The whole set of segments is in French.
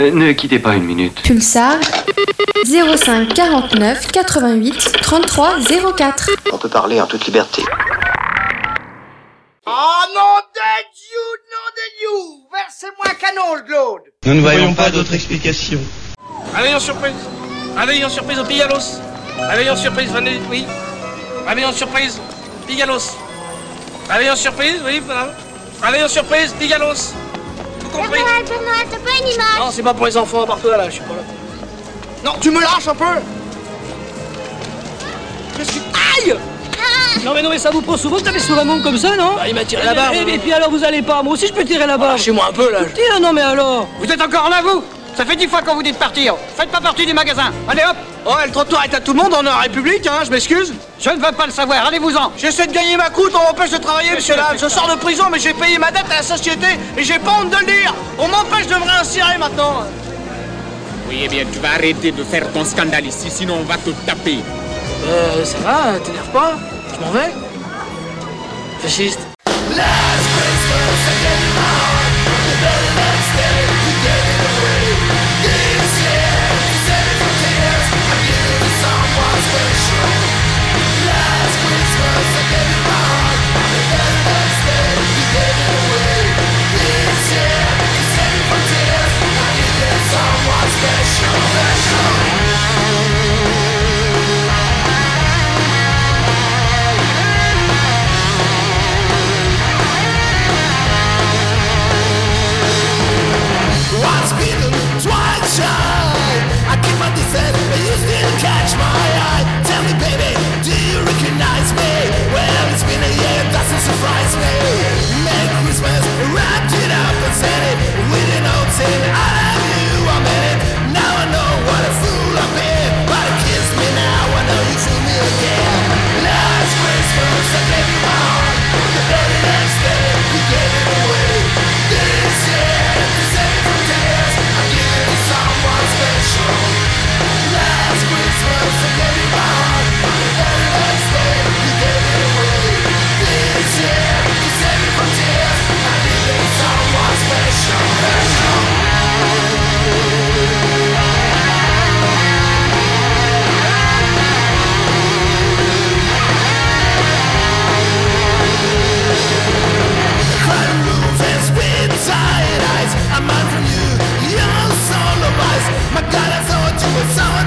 Euh, ne quittez pas une minute. Pulsar 05 49 88 33 04. On peut parler en toute liberté. Oh non de Dieu, non de Dieu Versez-moi un canon, Claude Nous ne voyons pas d'autre explication. Réveillon surprise Réveillon surprise au Pigalos Réveillon surprise, venez, oui Réveillon surprise, Pigalos Réveillon surprise, oui, voilà Réveillon surprise, Pigalos compris Père Noël, Père Noël, t'as pas une image. Non, c'est pas pour les enfants, partout là, je suis pas là. Non, tu me lâches un peu. Qu'est-ce que... Aïe Non mais non mais ça vous prend souvent de taper sur un monde comme ça, non Bah, il m'a tiré la barbe. Et, et puis alors vous allez pas, moi aussi je peux tirer la barbe. Lâchez-moi un peu là. Tiens, non mais alors. Vous êtes encore là, vous Ça fait dix fois qu'on vous dit de partir. Faites pas partie du magasin. Allez hop. Oh, le trottoir est à tout le monde, on est en République, hein, je m'excuse. Je ne veux pas le savoir, allez-vous-en. J'essaie de gagner ma croûte, on m'empêche de travailler, monsieur là. Je sors de prison, mais j'ai payé ma dette à la société Et j'ai pas honte de le dire. On m'empêche de me réinsérer maintenant. Oui, eh bien, tu vas arrêter de faire ton scandale ici, sinon on va te taper. Euh, ça va, t'énerve pas? Je m'en vais? Fasciste catch my eye Tell me baby, do you recognize me? Well, it's been a year, it doesn't surprise me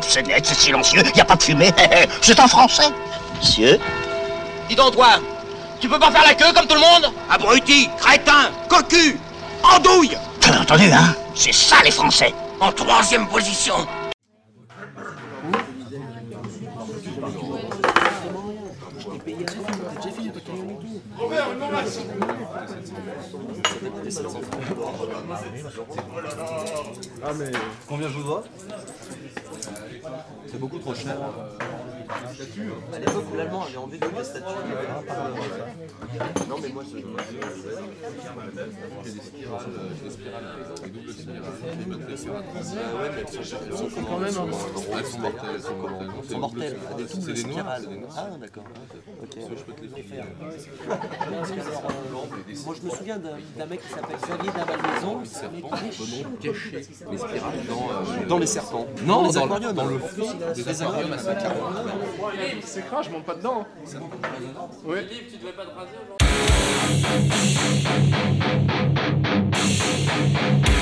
C'est net, c'est silencieux, y a pas de fumée. c'est en français. Monsieur Dis donc, toi, tu peux pas faire la queue comme tout le monde? Abruti, crétin, cocu, andouille T'as entendu, hein C'est ça les Français. En troisième position Ah mais combien je vous dois C'est beaucoup trop cher. À l'époque où l'allemand avait enlevé toutes les statues, il y avait un par Non mais moi je... Ouais mais elles sont, elles sont quand même un Elles sont mortelles, elles sont mortelles. Elles sont mortelles, à des doubles spirales. Ah d'accord. Ok. Je peux te les faire. Moi je me souviens d'un mec qui s'appelle Xavier Dabalmaison. cacher les spirales dans, dans les serpents. Non, dans, le fond des aquariums à. C'est je monte pas dedans. Oui. Ah